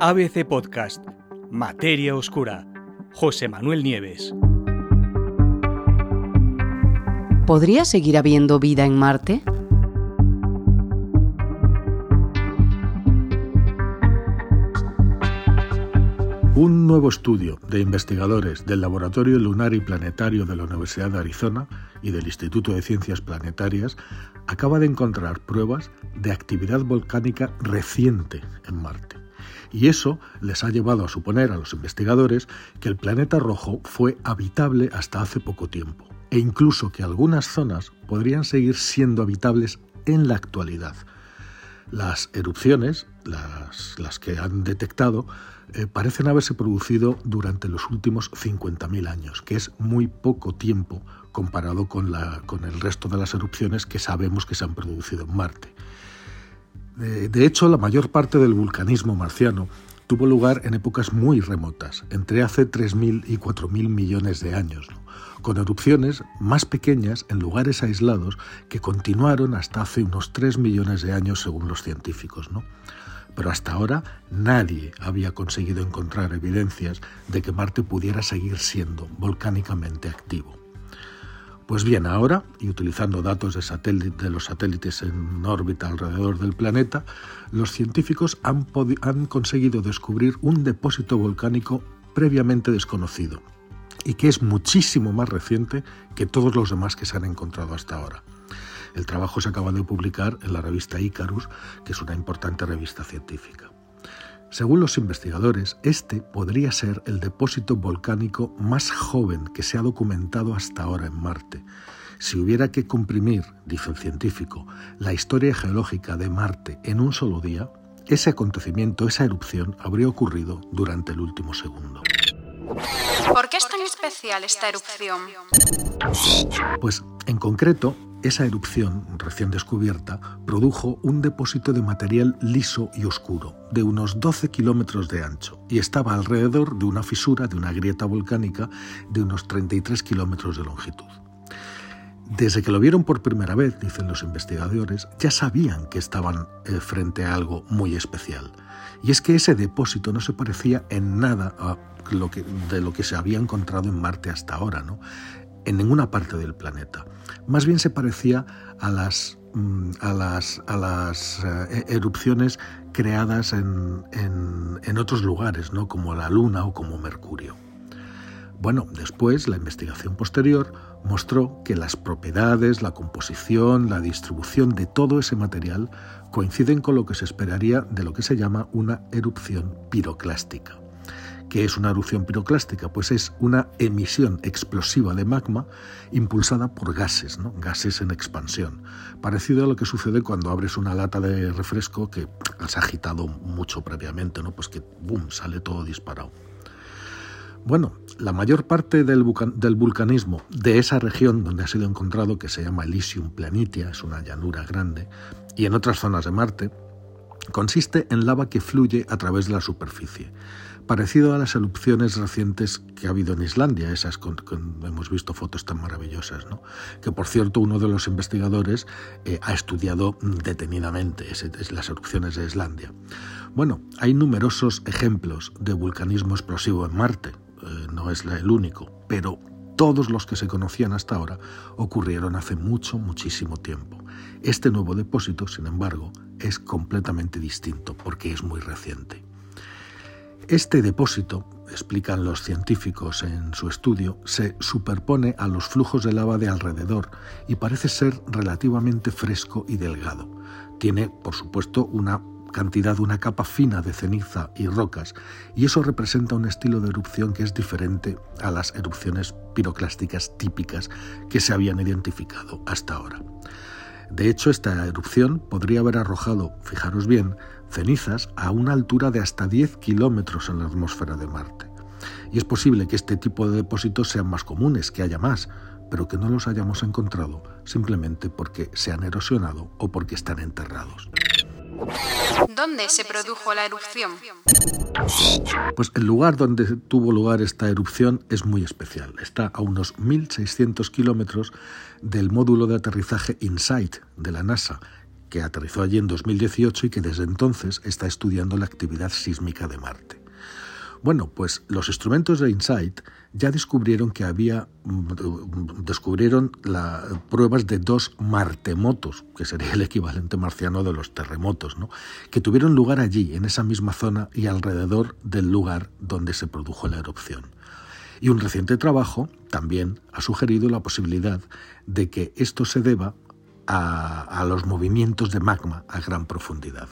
ABC Podcast, Materia Oscura, José Manuel Nieves. ¿Podría seguir habiendo vida en Marte? Un nuevo estudio de investigadores del Laboratorio Lunar y Planetario de la Universidad de Arizona y del Instituto de Ciencias Planetarias acaba de encontrar pruebas de actividad volcánica reciente en Marte. Y eso les ha llevado a suponer a los investigadores que el planeta rojo fue habitable hasta hace poco tiempo, e incluso que algunas zonas podrían seguir siendo habitables en la actualidad. Las erupciones, las, que han detectado, eh, parecen haberse producido durante los últimos 50.000 años, que es muy poco tiempo comparado con, el resto de las erupciones que sabemos que se han producido en Marte. De hecho, la mayor parte del vulcanismo marciano tuvo lugar en épocas muy remotas, entre hace 3.000 y 4.000 millones de años, con erupciones más pequeñas en lugares aislados que continuaron hasta hace unos 3 millones de años según los científicos. ¿no? Pero hasta ahora nadie había conseguido encontrar evidencias de que Marte pudiera seguir siendo volcánicamente activo. Pues bien, ahora, y utilizando datos de, los satélites en órbita alrededor del planeta, los científicos han, conseguido descubrir un depósito volcánico previamente desconocido y que es muchísimo más reciente que todos los demás que se han encontrado hasta ahora. El trabajo se acaba de publicar en la revista Icarus, que es una importante revista científica. Según los investigadores, este podría ser el depósito volcánico más joven que se ha documentado hasta ahora en Marte. Si hubiera que comprimir, dice el científico, la historia geológica de Marte en un solo día, ese acontecimiento, esa erupción, habría ocurrido durante el último segundo. ¿Por qué es tan especial esta erupción? Pues en concreto, esa erupción recién descubierta produjo un depósito de material liso y oscuro, de unos 12 kilómetros de ancho, y estaba alrededor de una fisura de una grieta volcánica de unos 33 kilómetros de longitud. Desde que lo vieron por primera vez, dicen los investigadores, ya sabían que estaban eh, frente a algo muy especial. Y es que ese depósito no se parecía en nada a lo que, de lo que se había encontrado en Marte hasta ahora. ¿no? En ninguna parte del planeta. Más bien se parecía a las, mm, eh, erupciones creadas en, en, otros lugares, ¿no? como la Luna o como Mercurio. Bueno, después la investigación posterior mostró que las propiedades, la composición, la distribución de todo ese material coinciden con lo que se esperaría de lo que se llama una erupción piroclástica. ¿Qué es una erupción piroclástica? Pues es una emisión explosiva de magma impulsada por gases, ¿no? gases en expansión, parecido a lo que sucede cuando abres una lata de refresco que has agitado mucho previamente, ¿no? pues que boom, sale todo disparado. Bueno, la mayor parte del, del, vulcanismo de esa región donde ha sido encontrado, que se llama Elysium Planitia, es una llanura grande, y en otras zonas de Marte, consiste en lava que fluye a través de la superficie parecido a las erupciones recientes que ha habido en Islandia, esas con, hemos visto fotos tan maravillosas, ¿no? que por cierto uno de los investigadores eh, ha estudiado detenidamente las erupciones de Islandia. Bueno, hay numerosos ejemplos de vulcanismo explosivo en Marte, eh, no es el único, pero todos los que se conocían hasta ahora ocurrieron hace mucho, muchísimo tiempo. Este nuevo depósito, sin embargo, es completamente distinto porque es muy reciente. Este depósito, explican los científicos en su estudio, se superpone a los flujos de lava de alrededor y parece ser relativamente fresco y delgado. Tiene, por supuesto, una cantidad, una capa fina de ceniza y rocas, y eso representa un estilo de erupción que es diferente a las erupciones piroclásticas típicas que se habían identificado hasta ahora. De hecho, esta erupción podría haber arrojado, fijaros bien, cenizas a una altura de hasta 10 kilómetros en la atmósfera de Marte. Y es posible que este tipo de depósitos sean más comunes, que haya más, pero que no los hayamos encontrado simplemente porque se han erosionado o porque están enterrados. ¿Dónde se produjo la erupción? Pues el lugar donde tuvo lugar esta erupción es muy especial. Está a unos 1.600 kilómetros del módulo de aterrizaje InSight de la NASA, que aterrizó allí en 2018 y que desde entonces está estudiando la actividad sísmica de Marte. Bueno, pues los instrumentos de InSight ya descubrieron que había descubrieron la, pruebas de dos martemotos, que sería el equivalente marciano de los terremotos, ¿no? que tuvieron lugar allí, en esa misma zona y alrededor del lugar donde se produjo la erupción. Y un reciente trabajo también ha sugerido la posibilidad de que esto se deba a los movimientos de magma a gran profundidad.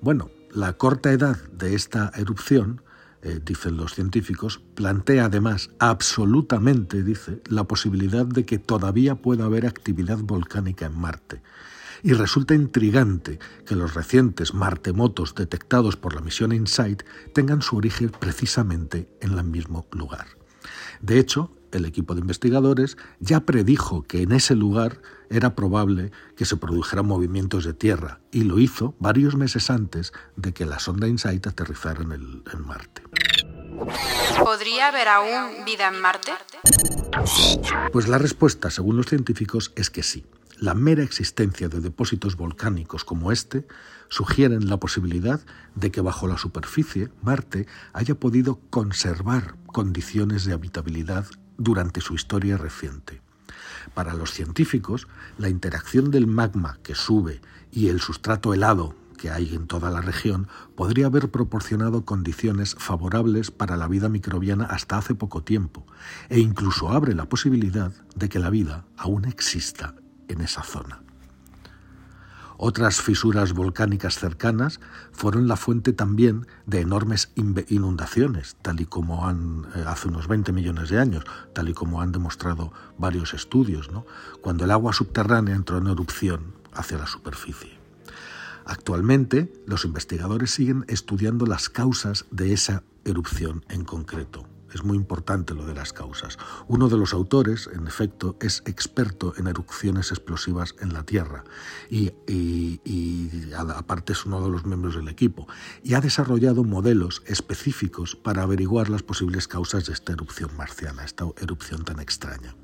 Bueno, la corta edad de esta erupción eh, dicen los científicos, plantea además absolutamente, dice, la posibilidad de que todavía pueda haber actividad volcánica en Marte. Y resulta intrigante que los recientes martemotos detectados por la misión InSight tengan su origen precisamente en el mismo lugar. De hecho, el equipo de investigadores ya predijo que en ese lugar era probable que se produjeran movimientos de tierra y lo hizo varios meses antes de que la sonda InSight aterrizara en, el, en Marte. ¿Podría haber aún vida en Marte? Pues la respuesta, según los científicos, es que sí. La mera existencia de depósitos volcánicos como este sugieren la posibilidad de que bajo la superficie Marte haya podido conservar condiciones de habitabilidad durante su historia reciente. Para los científicos, la interacción del magma que sube y el sustrato helado que hay en toda la región podría haber proporcionado condiciones favorables para la vida microbiana hasta hace poco tiempo, e incluso abre la posibilidad de que la vida aún exista en esa zona. Otras fisuras volcánicas cercanas fueron la fuente también de enormes inundaciones, tal y como han eh, hace unos 20 millones de años, tal y como han demostrado varios estudios, cuando el agua subterránea entró en erupción hacia la superficie. Actualmente, los investigadores siguen estudiando las causas de esa erupción en concreto. Es muy importante lo de las causas. Uno de los autores, en efecto, es experto en erupciones explosivas en la Tierra y, aparte es uno de los miembros del equipo y ha desarrollado modelos específicos para averiguar las posibles causas de esta erupción marciana, esta erupción tan extraña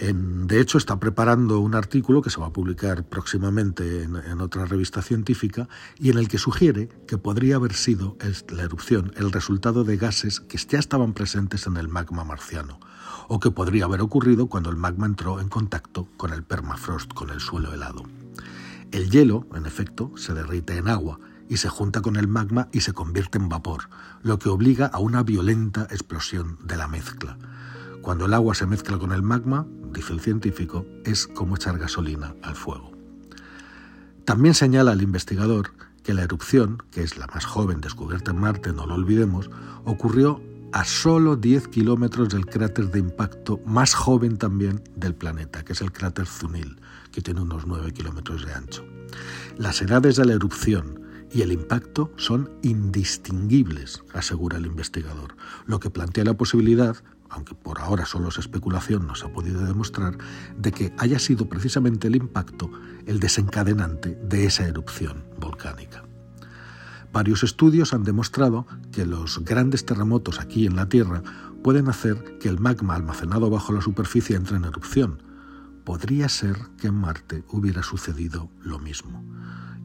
de hecho, está preparando un artículo que se va a publicar próximamente en, otra revista científica y en el que sugiere que podría haber sido la erupción el resultado de gases que ya estaban presentes en el magma marciano, o que podría haber ocurrido cuando el magma entró en contacto con el permafrost, con el suelo helado. El hielo, en efecto, se derrite en agua y se junta con el magma y se convierte en vapor, lo que obliga a una violenta explosión de la mezcla. Cuando el agua se mezcla con el magma, dice el científico, es como echar gasolina al fuego. También señala el investigador que la erupción, que es la más joven descubierta en Marte, no lo olvidemos, ocurrió a solo 10 kilómetros del cráter de impacto más joven también del planeta, que es el cráter Zunil, que tiene unos 9 kilómetros de ancho. Las edades de la erupción y el impacto son indistinguibles, asegura el investigador, lo que plantea la posibilidad aunque por ahora solo es especulación, no se ha podido demostrar, de que haya sido precisamente el impacto el desencadenante de esa erupción volcánica. Varios estudios han demostrado que los grandes terremotos aquí en la Tierra pueden hacer que el magma almacenado bajo la superficie entre en erupción. Podría ser que en Marte hubiera sucedido lo mismo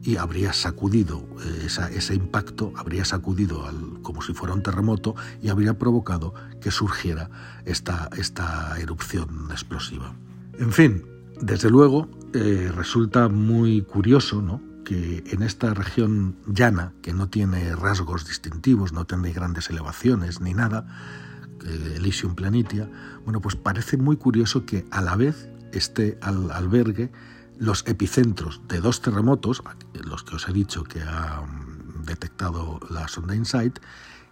y habría sacudido eh, ese impacto, habría sacudido al, como si fuera un terremoto y habría provocado que surgiera esta, esta erupción explosiva. En fin, desde luego eh, resulta muy curioso ¿no? que en esta región llana, que no tiene rasgos distintivos, no tiene grandes elevaciones ni nada, eh, Elysium Planitia, bueno, pues parece muy curioso que a la vez esté al albergue los epicentros de dos terremotos, los que os he dicho que ha detectado la sonda InSight,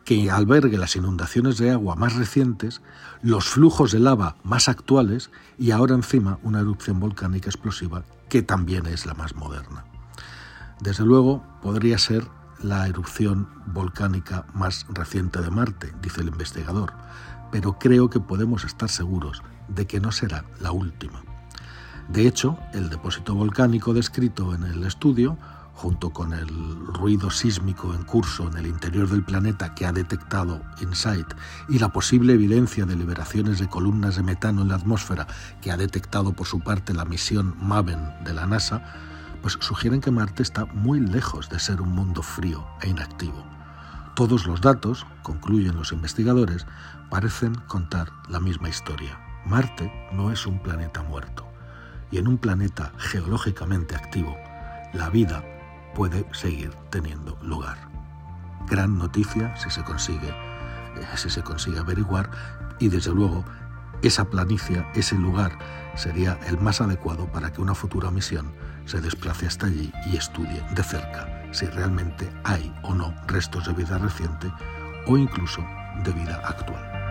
que albergue las inundaciones de agua más recientes, los flujos de lava más actuales y ahora encima una erupción volcánica explosiva que también es la más moderna. Desde luego podría ser la erupción volcánica más reciente de Marte, dice el investigador, pero creo que podemos estar seguros de que no será la última. De hecho, el depósito volcánico descrito en el estudio, junto con el ruido sísmico en curso en el interior del planeta que ha detectado InSight y la posible evidencia de liberaciones de columnas de metano en la atmósfera que ha detectado por su parte la misión MAVEN de la NASA, pues sugieren que Marte está muy lejos de ser un mundo frío e inactivo. Todos los datos, concluyen los investigadores, parecen contar la misma historia. Marte no es un planeta muerto, y en un planeta geológicamente activo, la vida puede seguir teniendo lugar. Gran noticia si se consigue, eh, si se consigue averiguar y desde luego esa planicie, ese lugar sería el más adecuado para que una futura misión se desplace hasta allí y estudie de cerca si realmente hay o no restos de vida reciente o incluso de vida actual.